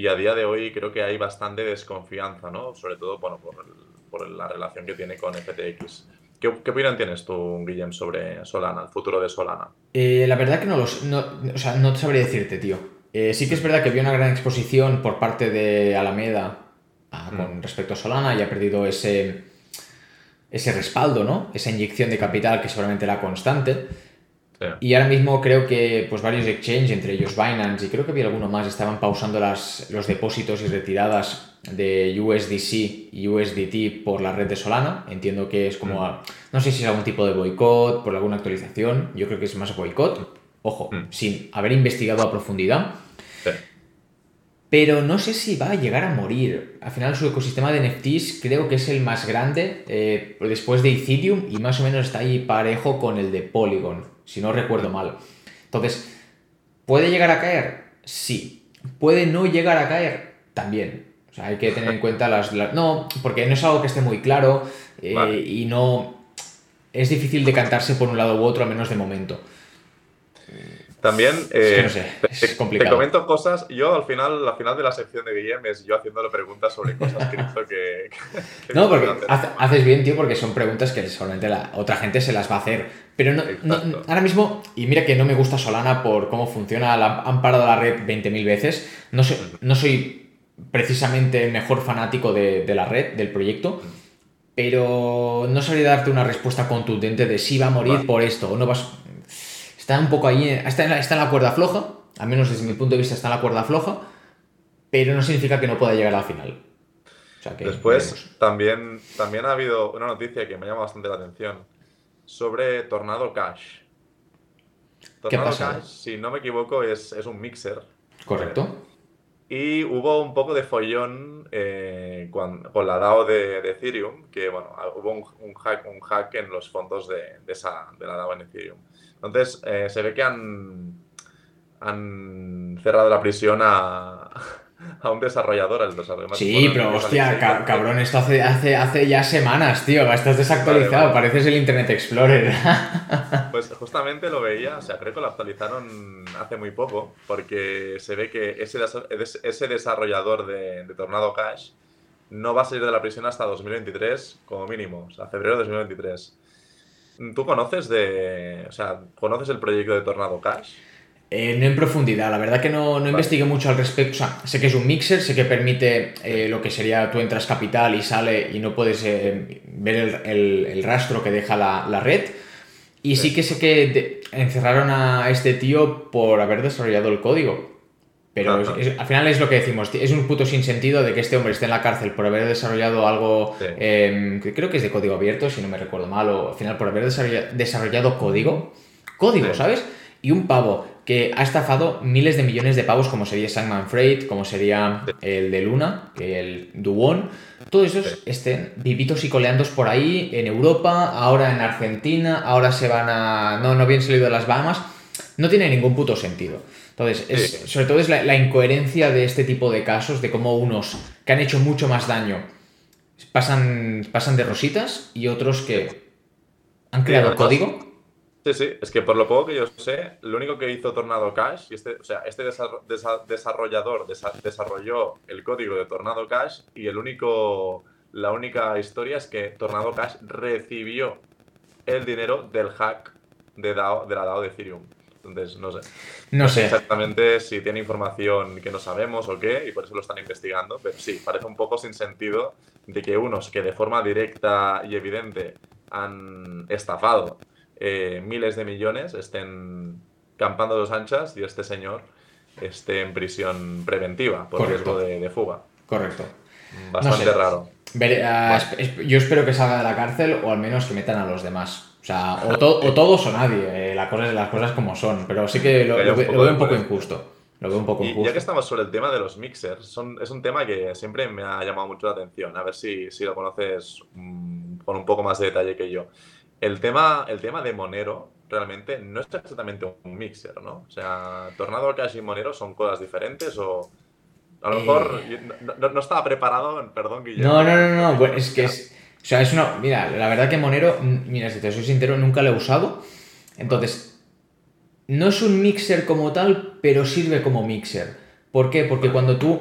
Y a día de hoy creo que hay bastante desconfianza, ¿no? Sobre todo, bueno, por, la relación que tiene con FTX. ¿Qué, opinión tienes tú, Guillem, sobre Solana, el futuro de Solana? Eh, la verdad que no lo no, o sea, no sabría decirte, tío. Eh, sí que es verdad que había una gran exposición por parte de Alameda ah, con mm. respecto a Solana y ha perdido ese, ese respaldo, ¿no? Esa inyección de capital que seguramente era constante. Y ahora mismo creo que pues, varios exchanges, entre ellos Binance y creo que había alguno más, estaban pausando las, los depósitos y retiradas de USDC y USDT por la red de Solana. Entiendo que es como, mm. no sé si es algún tipo de boicot, por alguna actualización, yo creo que es más boicot Ojo, mm. sin haber investigado a profundidad. Pero no sé si va a llegar a morir. Al final su ecosistema de NFTs creo que es el más grande eh, después de Ethereum y más o menos está ahí parejo con el de Polygon, si no recuerdo mal. Entonces, ¿puede llegar a caer? Sí. ¿Puede no llegar a caer? También. O sea, hay que tener en cuenta las... No, porque no es algo que esté muy claro eh, y no... Es difícil decantarse por un lado u otro, a menos de momento. También eh, te, comento cosas. Yo al final, al final de la sección de Guillem es yo haciéndole preguntas sobre cosas cripto que, no, porque haces bien, tío, porque son preguntas que solamente la otra gente se las va a hacer. Pero no, ahora mismo, y mira que no me gusta Solana por cómo funciona, han parado la red 20.000 veces. No, sé, no soy precisamente el mejor fanático de, de la red, del proyecto pero no sabría darte una respuesta contundente de si va a morir por esto o no vas está un poco ahí, está en, la, está en la cuerda floja, al menos desde mi punto de vista está en la cuerda floja, pero no significa que no pueda llegar al final. Después, también, también ha habido una noticia que me llama bastante la atención sobre Tornado Cash. Tornado Cash, si no me equivoco, es, un mixer. Correcto. Y hubo un poco de follón eh, con, la DAO de, Ethereum, que bueno, hubo un, hack, un hack en los fondos de, esa, de la DAO en Ethereum. Entonces, eh, se ve que han, han cerrado la prisión a, a un desarrollador el desarrollador. Sí, pero hostia, cabrón, esto hace, hace, hace ya semanas, tío. Estás desactualizado, pareces el Internet Explorer. pues justamente lo veía, o sea, creo que lo actualizaron hace muy poco, porque se ve que ese, ese desarrollador de, de Tornado Cash no va a salir de la prisión hasta 2023, como mínimo, o sea, febrero de 2023. ¿Tú conoces de. O sea, ¿conoces el proyecto de Tornado Cash? Eh, no en profundidad, la verdad que no, no investigué mucho al respecto. O sea, sé que es un mixer, sé que permite eh, lo que sería tú entras capital y sale y no puedes eh, ver el, rastro que deja la, red. Y sí, que sé que encerraron a este tío por haber desarrollado el código. Pero al final es lo que decimos, es un puto sinsentido de que este hombre esté en la cárcel por haber desarrollado algo em, que creo que es de código abierto, si no me recuerdo mal, o al final por haber desarrollado, código. Código, ¿sabes? Y un pavo que ha estafado miles de millones de pavos, como sería Sandman Freight, como sería el de Luna, el Duon. Todos esos estén vivitos y coleandos por ahí en Europa, ahora en Argentina, ahora se van a. No, no bien salido de las Bahamas. No tiene ningún puto sentido. Entonces, sobre todo es la, incoherencia de este tipo de casos, de cómo unos que han hecho mucho más daño pasan, pasan de rositas y otros que han creado código. Sí, sí, es que por lo poco que yo sé, lo único que hizo Tornado Cash, y este, o sea, este desarrollador desarrolló el código de Tornado Cash y el único, la única historia es que Tornado Cash recibió el dinero del hack de, DAO, de la DAO de Ethereum. Entonces, no sé. No sé. Exactamente si tiene información que no sabemos o qué, y por eso lo están investigando. Pero sí, parece un poco sin sentido de que unos que de forma directa y evidente han estafado eh, miles de millones estén campando dos anchas y este señor esté en prisión preventiva por riesgo de, fuga. Correcto. Bastante raro. Ah, yo espero que salga de la cárcel o al menos que metan a los demás. O sea, o, todos o nadie, eh, las cosas como son, pero sí que lo, veo un poco injusto. Lo veo un poco y Ya que estamos sobre el tema de los mixers, es un tema que siempre me ha llamado mucho la atención. A ver si, si lo conoces mm, con un poco más de detalle que yo. El tema, el tema de Monero realmente no es exactamente un mixer, ¿no? O sea, Tornado Cash y Monero son cosas diferentes o... A lo mejor eh. no, estaba preparado, perdón, Guillermo. No, no, no, no, es que es, o sea, es una. Mira, la verdad que Monero, mira, si te soy sincero, nunca lo he usado. Entonces, no es un mixer como tal, pero sirve como mixer. ¿Por qué? Porque cuando tú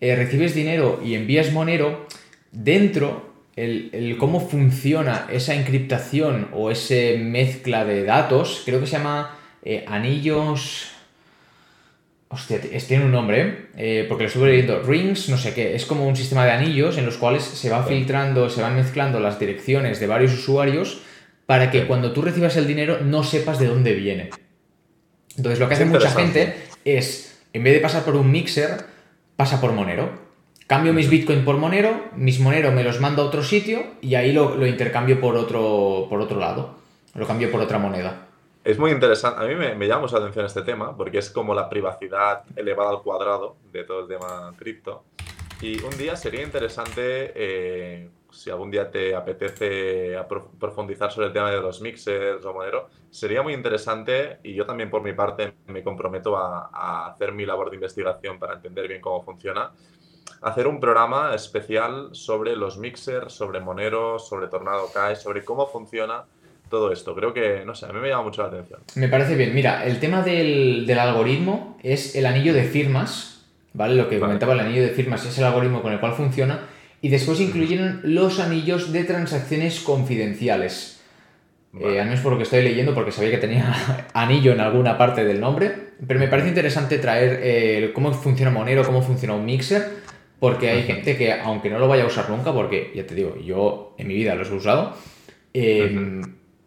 eh, recibes dinero y envías Monero, dentro, el, cómo funciona esa encriptación o esa mezcla de datos, creo que se llama eh, anillos. Hostia, tiene un nombre, eh, porque lo estuve leyendo. Rings, no sé qué. Es como un sistema de anillos en los cuales se va filtrando, se van mezclando las direcciones de varios usuarios para que cuando tú recibas el dinero no sepas de dónde viene. Entonces, lo que hace mucha gente es, en vez de pasar por un mixer, pasa por Monero. Cambio mis Bitcoin por Monero, mis Monero me los mando a otro sitio y ahí lo, lo intercambio por otro, por otro lado. Lo cambio por otra moneda. Es muy interesante, a mí me, llama mucha atención este tema porque es como la privacidad elevada al cuadrado de todo el tema cripto. Y un día sería interesante, eh, si algún día te apetece profundizar sobre el tema de los mixers o Monero, sería muy interesante y yo también por mi parte me comprometo a, a hacer mi labor de investigación para entender bien cómo funciona hacer un programa especial sobre los mixers, sobre Monero, sobre Tornado Cash, sobre cómo funciona todo esto. Creo que, no sé, a mí me llama mucho la atención. Me parece bien. Mira, el tema del, algoritmo es el anillo de firmas, ¿vale? Lo que comentaba, el anillo de firmas es el algoritmo con el cual funciona. Y después incluyeron los anillos de transacciones confidenciales. Eh, al menos por lo que estoy leyendo, porque sabía que tenía anillo en alguna parte del nombre. Pero me parece interesante traer eh, cómo funciona Monero, cómo funciona un mixer. Porque hay gente que, aunque no lo vaya a usar nunca, porque ya te digo, yo en mi vida los he usado, eh,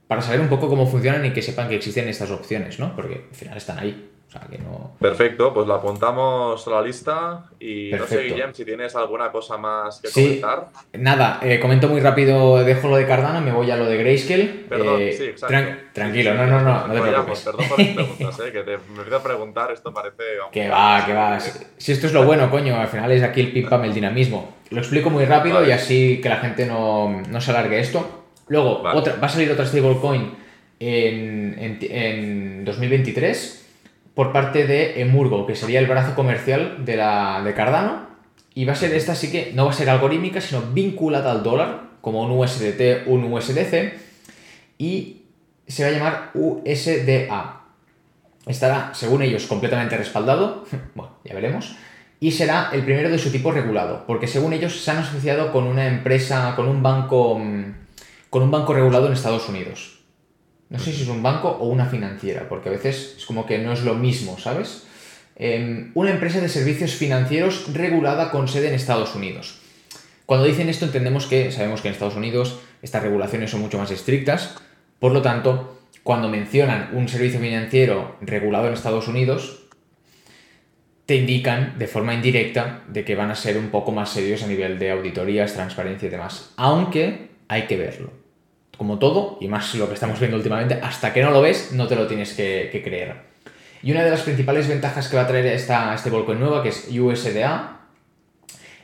para saber un poco cómo funcionan y que sepan que existen estas opciones, ¿no? Porque al final están ahí. O sea, que no... Perfecto, pues lo apuntamos a la lista y no sé, Guillem, si tienes alguna cosa más que comentar. Nada, eh, comento muy rápido, dejo lo de Cardano, me voy a lo de Grayscale. Perdón, eh, sí, exacto. tranquilo, no, no, no, no te preocupes. Perdón por las preguntas, eh, que te, me empiezo a preguntar, esto parece... que va, que va. Si, esto es lo bueno, coño, al final es aquí el pim pam, el dinamismo. Lo explico muy rápido y así que la gente no, no se alargue esto. Luego, otra, va a salir otra stablecoin en, en, en 2023 por parte de Emurgo, que sería el brazo comercial de, la, de Cardano. Y va a ser esta, sí que no va a ser algorítmica, sino vinculada al dólar, como un USDT, un USDC. Y se va a llamar USDA. Estará, según ellos, completamente respaldado. bueno, ya veremos. Y será el primero de su tipo regulado, porque según ellos se han asociado con una empresa, con un banco, mm, con un banco regulado en Estados Unidos. No sé si es un banco o una financiera, porque a veces es como que no es lo mismo, ¿sabes? Em, una empresa de servicios financieros regulada con sede en Estados Unidos. Cuando dicen esto entendemos que sabemos que en Estados Unidos estas regulaciones son mucho más estrictas, por lo tanto, cuando mencionan un servicio financiero regulado en Estados Unidos, te indican de forma indirecta de que van a ser un poco más serios a nivel de auditorías, transparencia y demás. Aunque hay que verlo como todo, y más lo que estamos viendo últimamente, hasta que no lo ves, no te lo tienes que, creer. Y una de las principales ventajas que va a traer esta, este Volcoin nueva, que es USDA,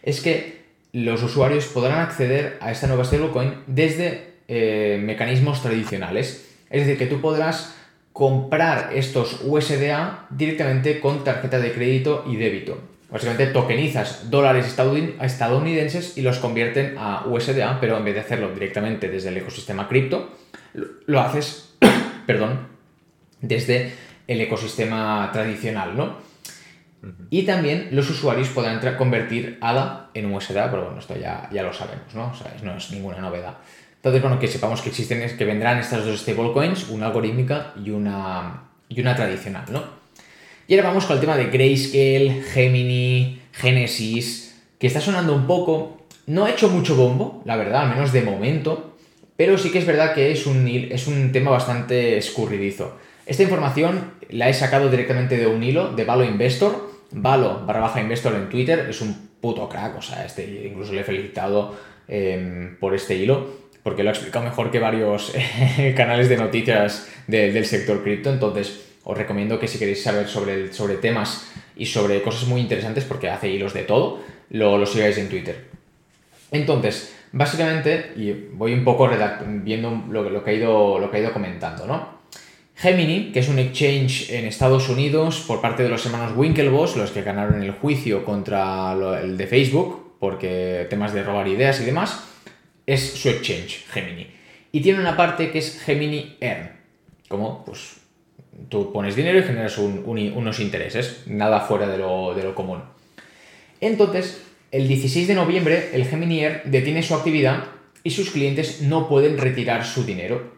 es que los usuarios podrán acceder a esta nueva stablecoin desde eh, mecanismos tradicionales. Es decir, que tú podrás comprar estos USDA directamente con tarjeta de crédito y débito. Básicamente tokenizas dólares estadounidenses y los convierten a USDA, pero en vez de hacerlo directamente desde el ecosistema cripto, lo haces, perdón, desde el ecosistema tradicional, ¿no? Y también los usuarios podrán convertir ADA en USDA, pero bueno, esto ya, ya lo sabemos, ¿no? O sea, no es ninguna novedad. Entonces, bueno, que sepamos que existen, que vendrán estas dos stablecoins, una algorítmica y una, y una tradicional, ¿no? Y ahora vamos con el tema de Grayscale, Gemini, Genesis, que está sonando un poco. No ha hecho mucho bombo, la verdad, al menos de momento, pero sí que es verdad que es un, es un tema bastante escurridizo. Esta información la he sacado directamente de un hilo de Valo Investor. Valo barra baja Investor en Twitter es un puto crack, o sea, este, incluso le he felicitado em, por este hilo, porque lo ha explicado mejor que varios canales de noticias del sector cripto. Entonces, os recomiendo que si queréis saber sobre, sobre temas y sobre cosas muy interesantes, porque hace hilos de todo, lo, lo sigáis en Twitter. Entonces, básicamente, y voy un poco viendo lo, lo, que ha ido, lo que ha ido comentando, ¿no? Gemini, que es un exchange en Estados Unidos por parte de los hermanos Winklevoss, los que ganaron el juicio contra el de Facebook, porque temas de robar ideas y demás, es su exchange, Gemini. Y tiene una parte que es Gemini Earn, como pues Tú pones dinero y generas unos intereses, nada fuera de lo, común. Entonces, el 16 de noviembre, el Gemini Air detiene su actividad y sus clientes no pueden retirar su dinero.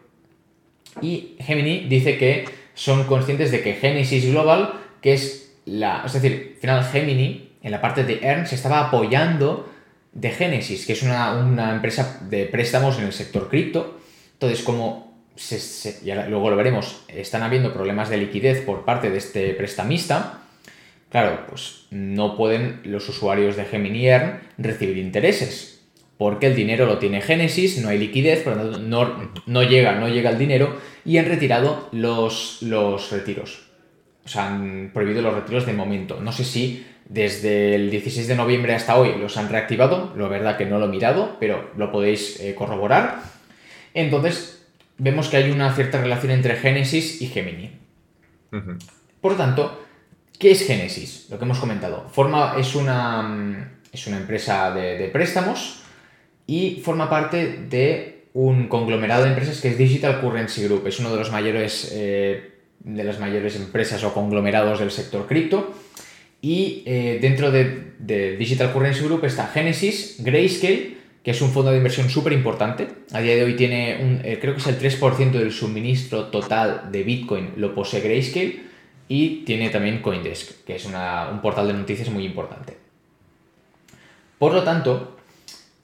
Y Gemini dice que son conscientes de que Genesis Global, que es la. Es decir, al final Gemini, en la parte de Earn, se estaba apoyando de Genesis, que es una, una empresa de préstamos en el sector cripto. Entonces, como luego lo veremos, están habiendo problemas de liquidez por parte de este prestamista, claro, pues no pueden los usuarios de Gemini Earn recibir intereses, porque el dinero lo tiene Genesis, no hay liquidez, por lo tanto no, llega, no llega el dinero y han retirado los, los retiros. O sea, han prohibido los retiros de momento. No sé si desde el 16 de noviembre hasta hoy los han reactivado, la verdad que no lo he mirado, pero lo podéis eh, corroborar. Entonces, vemos que hay una cierta relación entre Génesis y Gemini. Por lo tanto, ¿qué es Génesis? Lo que hemos comentado. Forma, es, una, mm, es una empresa de, préstamos y forma parte de un conglomerado de empresas que es Digital Currency Group. Es uno de los mayores, eh, de las mayores empresas o conglomerados del sector cripto. Y eh, dentro de, de, Digital Currency Group está Genesis, Grayscale que es un fondo de inversión súper importante. A día de hoy tiene, un, eh, creo que es el 3% del suministro total de Bitcoin, lo posee Grayscale y tiene también Coindesk, que es un portal de noticias muy importante. Por lo tanto,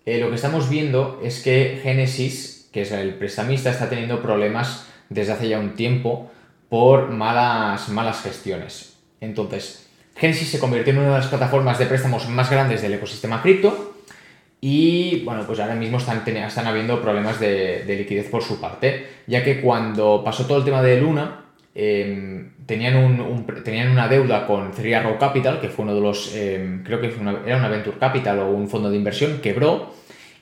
eh, lo que estamos viendo es que Genesis, que es el prestamista, está teniendo problemas desde hace ya un tiempo por malas, malas gestiones. Entonces, Genesis se convirtió en una de las plataformas de préstamos más grandes del ecosistema cripto y bueno, pues ahora mismo están, están habiendo problemas de, liquidez por su parte, ya que cuando pasó todo el tema de Luna, em, tenían, un, tenían una deuda con Three Arrow Capital, que fue uno de los, em, creo que era una Venture Capital o un fondo de inversión, quebró,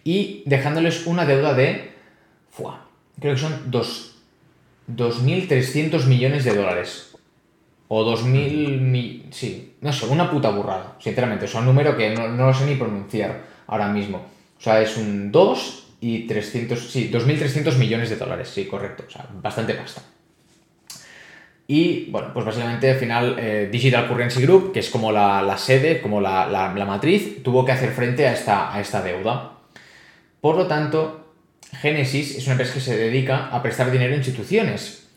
y dejándoles una deuda de, creo que son 2.300 millones de dólares. o 2.000... mi- Sí, no sé, una puta burrada, sinceramente. O sea, un número que no, no lo sé ni pronunciar ahora mismo. O sea, es un 2 y 300... Sí, 2.300 millones de dólares, sí, correcto. O sea, bastante pasta. Y bueno, pues básicamente al final eh, Digital Currency Group, que es como la, la sede, como la, la- la matriz, tuvo que hacer frente a esta, a esta deuda. Por lo tanto, Genesis es una empresa que se dedica a prestar dinero a instituciones.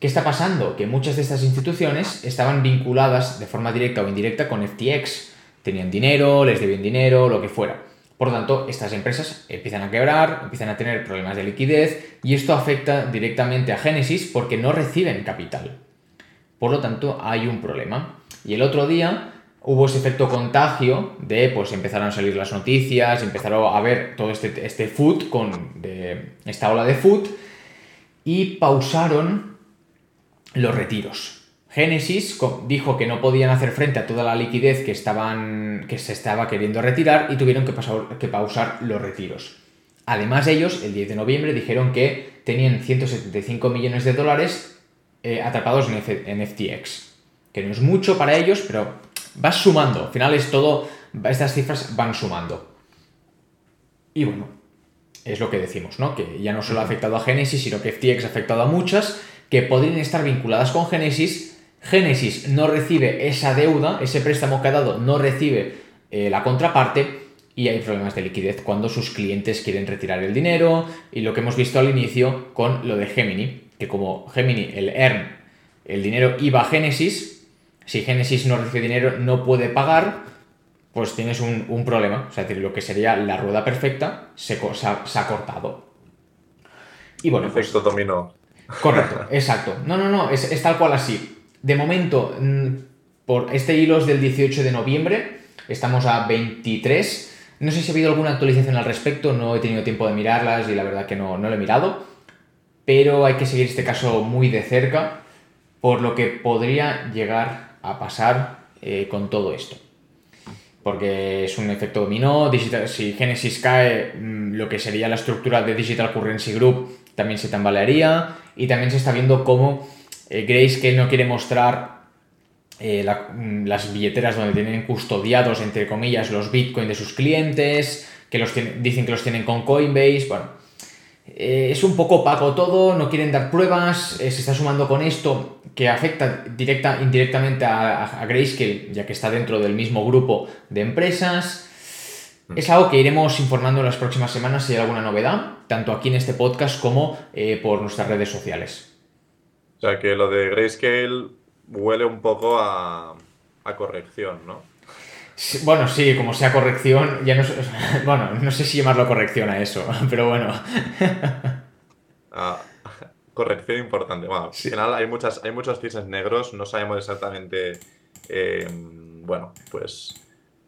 ¿Qué está pasando? Que muchas de estas instituciones estaban vinculadas de forma directa o indirecta con FTX. Tenían dinero, les debían dinero, lo que fuera. Por lo tanto, estas empresas empiezan a quebrar, empiezan a tener problemas de liquidez y esto afecta directamente a Genesis porque no reciben capital. Por lo tanto, hay un problema. Y el otro día hubo ese efecto contagio de, pues empezaron a salir las noticias, empezaron a ver todo este, este food, con, esta ola de food, y pausaron los retiros. Genesis dijo que no podían hacer frente a toda la liquidez que, estaban, que se estaba queriendo retirar y tuvieron que, pasar- que pausar los retiros. Además ellos, el 10 de noviembre, dijeron que tenían 175 millones de dólares eh, atrapados en, F- en FTX. Que no es mucho para ellos, pero vas sumando. Al final es todo, estas cifras van sumando. Y bueno, es lo que decimos, ¿no? Que ya no solo ha afectado a Genesis, sino que FTX ha afectado a muchas que podrían estar vinculadas con Genesis. Genesis no recibe esa deuda, ese préstamo que ha dado no recibe eh, la contraparte y hay problemas de liquidez cuando sus clientes quieren retirar el dinero y lo que hemos visto al inicio con lo de Gemini, que como Gemini, el ERN, el dinero iba a Genesis, si Genesis no recibe dinero no puede pagar, pues tienes un, un problema. O sea, es decir, lo que sería la rueda perfecta se, ha, se ha cortado. Y bueno, pues, dominó. correcto, exacto. No, no, no, es, es tal cual así. De momento, mm, por este hilo es del 18 de noviembre, estamos a 23. No sé si ha habido alguna actualización al respecto, no he tenido tiempo de mirarlas y la verdad que no, no lo he mirado. Pero hay que seguir este caso muy de cerca, por lo que podría llegar a pasar eh, con todo esto porque es un efecto dominó. Digital, si Genesis cae, mm, lo que sería la estructura de Digital Currency Group también se tambalearía. Y también se está viendo cómo eh, Grayscale no quiere mostrar eh, la- mm, las billeteras donde tienen custodiados, entre comillas, los bitcoins de sus clientes, que los tienen- dicen que los tienen con Coinbase. Bueno, eh, es un poco opaco todo, no quieren dar pruebas, eh, se está sumando con esto que afecta directa, indirectamente a, a- a Grayscale, ya que está dentro del mismo grupo de empresas. Es algo que iremos informando en las próximas semanas si hay alguna novedad, tanto aquí en este podcast como eh, por nuestras redes sociales. O sea que lo de Grayscale huele un poco a, a corrección, ¿no? Sí, Bueno, sí, como sea corrección, ya no sé, bueno, no sé si llamarlo corrección a eso, pero bueno. Ah, corrección importante. Bueno, al final hay, muchas, hay muchos cisnes negros, no sabemos exactamente, eh, bueno, pues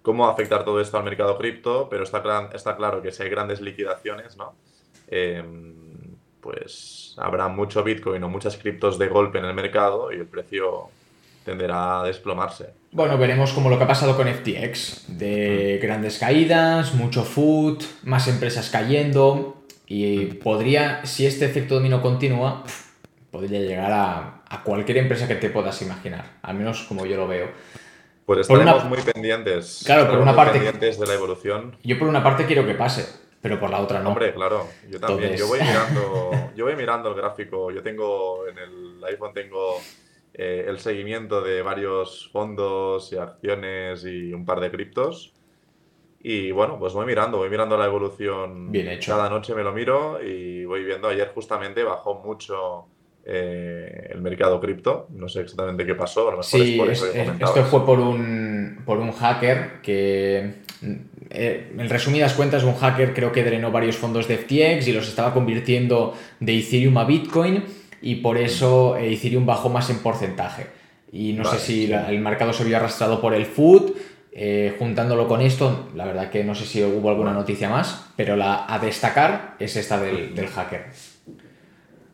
cómo afectar todo esto al mercado cripto, pero está, está claro que si hay grandes liquidaciones, ¿no? Eh, pues habrá mucho Bitcoin o muchas criptos de golpe en el mercado y el precio tenderá a desplomarse. Bueno, veremos como lo que ha pasado con FTX, de grandes caídas, mucho food, más empresas cayendo y podría, si este efecto dominó continúa, podría llegar a, a cualquier empresa que te puedas imaginar, al menos como yo lo veo. Pues una- estaremos muy pendientes. Claro, por una parte- pendientes de la evolución Yo por una parte quiero que pase, pero por la otra no. Hombre, claro, yo también. Entonces- Yo voy mirando, yo voy mirando el gráfico. Yo tengo en el iPhone tengo eh, el seguimiento de varios fondos y acciones y un par de criptos. Y bueno, pues voy mirando, voy mirando la evolución. Bien hecho. Cada noche me lo miro y voy viendo. Ayer justamente bajó mucho eh, el mercado cripto. No sé exactamente qué pasó. A lo mejor es Sí, por es- eso que es- esto fue por un, por un hacker que, eh, en resumidas cuentas, un hacker creo que drenó varios fondos de FTX y los estaba convirtiendo de Ethereum a Bitcoin y por eso eh, Ethereum bajó más en porcentaje. Y no Vale, sé si sí. la- el mercado se vio arrastrado por el food. eh, juntándolo con esto, la verdad que no sé si hubo alguna noticia más, pero la a destacar es esta del, del hacker.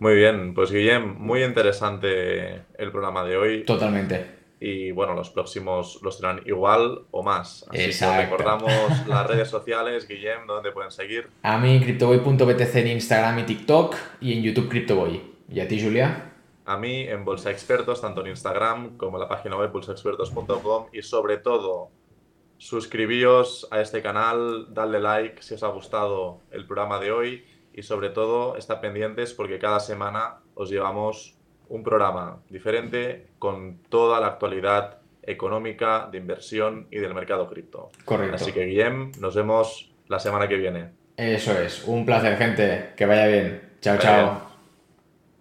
Muy bien, pues Guillem, muy interesante el programa de hoy. Totalmente. Y bueno, los próximos los serán igual o más. Así Exacto. que recordamos las redes sociales, Guillem, donde pueden seguir. A mí, CryptoBoy.btc en Instagram y TikTok y en YouTube CryptoBoy. ¿Y a ti, Julia? a mí en Bolsa Expertos, tanto en Instagram como en la página web bolsaexpertos.com y sobre todo suscribíos a este canal, dadle like si os ha gustado el programa de hoy y sobre todo estar pendientes porque cada semana os llevamos un programa diferente con toda la actualidad económica, de inversión y del mercado cripto. Correcto. Así que Guillem, nos vemos la semana que viene. Eso es, un placer gente, que vaya bien. Chao, chao.